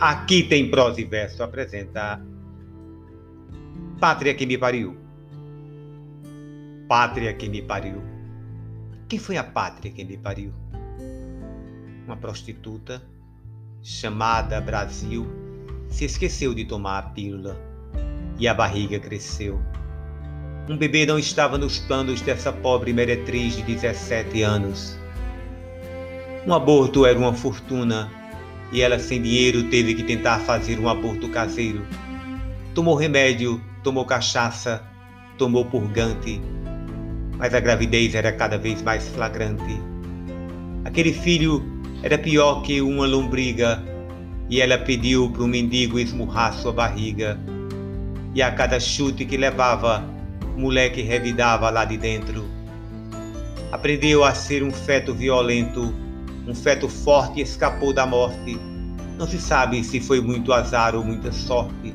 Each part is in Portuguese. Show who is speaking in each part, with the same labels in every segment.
Speaker 1: Aqui tem prosa e verso apresenta Pátria que me pariu. Pátria que me pariu. Quem foi a pátria que me pariu? Uma prostituta chamada Brasil se esqueceu de tomar a pílula e a barriga cresceu. Um bebê não estava nos planos dessa pobre meretriz de 17 anos. Um aborto era uma fortuna e ela, sem dinheiro, teve que tentar fazer um aborto caseiro. Tomou remédio, tomou cachaça, tomou purgante, mas a gravidez era cada vez mais flagrante. Aquele filho era pior que uma lombriga e ela pediu para o mendigo esmurrar sua barriga. E a cada chute que levava, o moleque revidava lá de dentro. Aprendeu a ser um feto violento um feto forte escapou da morte. Não se sabe se foi muito azar ou muita sorte.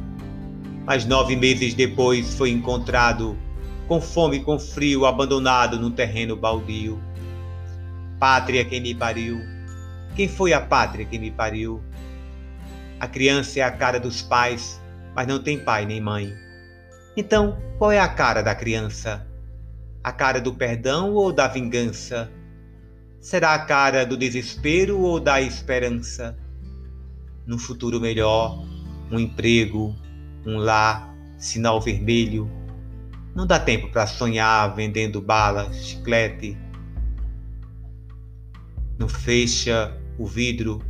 Speaker 1: Mas nove meses depois foi encontrado, com fome e com frio, abandonado no terreno baldio. Pátria quem me pariu. Quem foi a pátria que me pariu? A criança é a cara dos pais, mas não tem pai nem mãe. Então, qual é a cara da criança? A cara do perdão ou da vingança? Será a cara do desespero ou da esperança? No futuro melhor, um emprego, um lar, sinal vermelho. Não dá tempo para sonhar vendendo bala, chiclete. Não fecha o vidro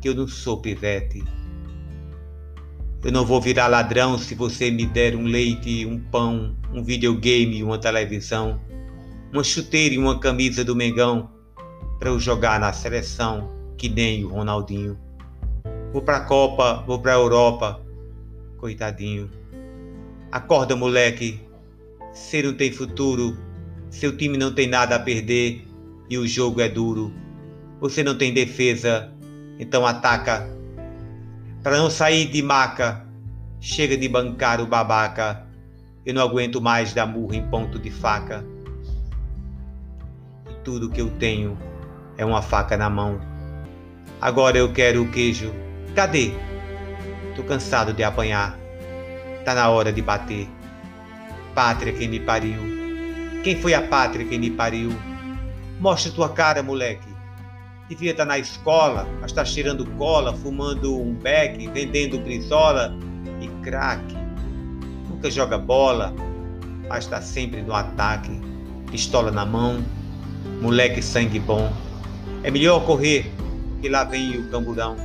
Speaker 1: que eu não sou pivete. Eu não vou virar ladrão se você me der um leite, um pão, um videogame, uma televisão, uma chuteira e uma camisa do Mengão para eu jogar na seleção, que nem o Ronaldinho. Vou para a Copa, vou para a Europa. Coitadinho. Acorda, moleque. Você não tem futuro. Seu time não tem nada a perder e o jogo é duro. Você não tem defesa, então ataca. Para não sair de maca, chega de bancar o babaca. Eu não aguento mais dar murro em ponto de faca. E tudo que eu tenho é uma faca na mão. Agora eu quero o queijo. Cadê? Tô cansado de apanhar. Tá na hora de bater. Pátria quem me pariu. Quem foi a pátria que me pariu? Mostra tua cara, moleque. Devia estar tá na escola, mas tá cheirando cola, fumando um beck, vendendo brisola e crack. Nunca joga bola, mas tá sempre no ataque. Pistola na mão, moleque sangue bom. É melhor correr, que lá vem o camburão.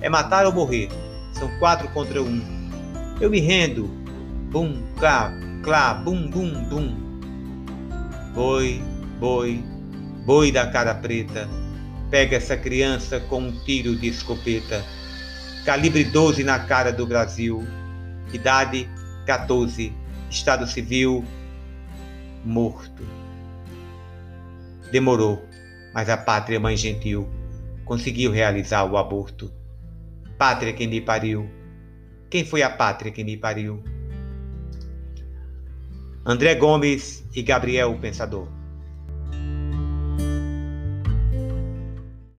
Speaker 1: É matar ou morrer. São quatro contra um. Eu me rendo. Bum, clá, clá, bum, bum, bum. Boi, boi, boi da cara preta. Pega essa criança com um tiro de escopeta. Calibre 12 na cara do Brasil. Idade 14. Estado civil morto. Demorou mas a pátria mãe gentil conseguiu realizar o aborto. Pátria que me pariu. Quem foi a pátria que me pariu? André Gomes e Gabriel Pensador.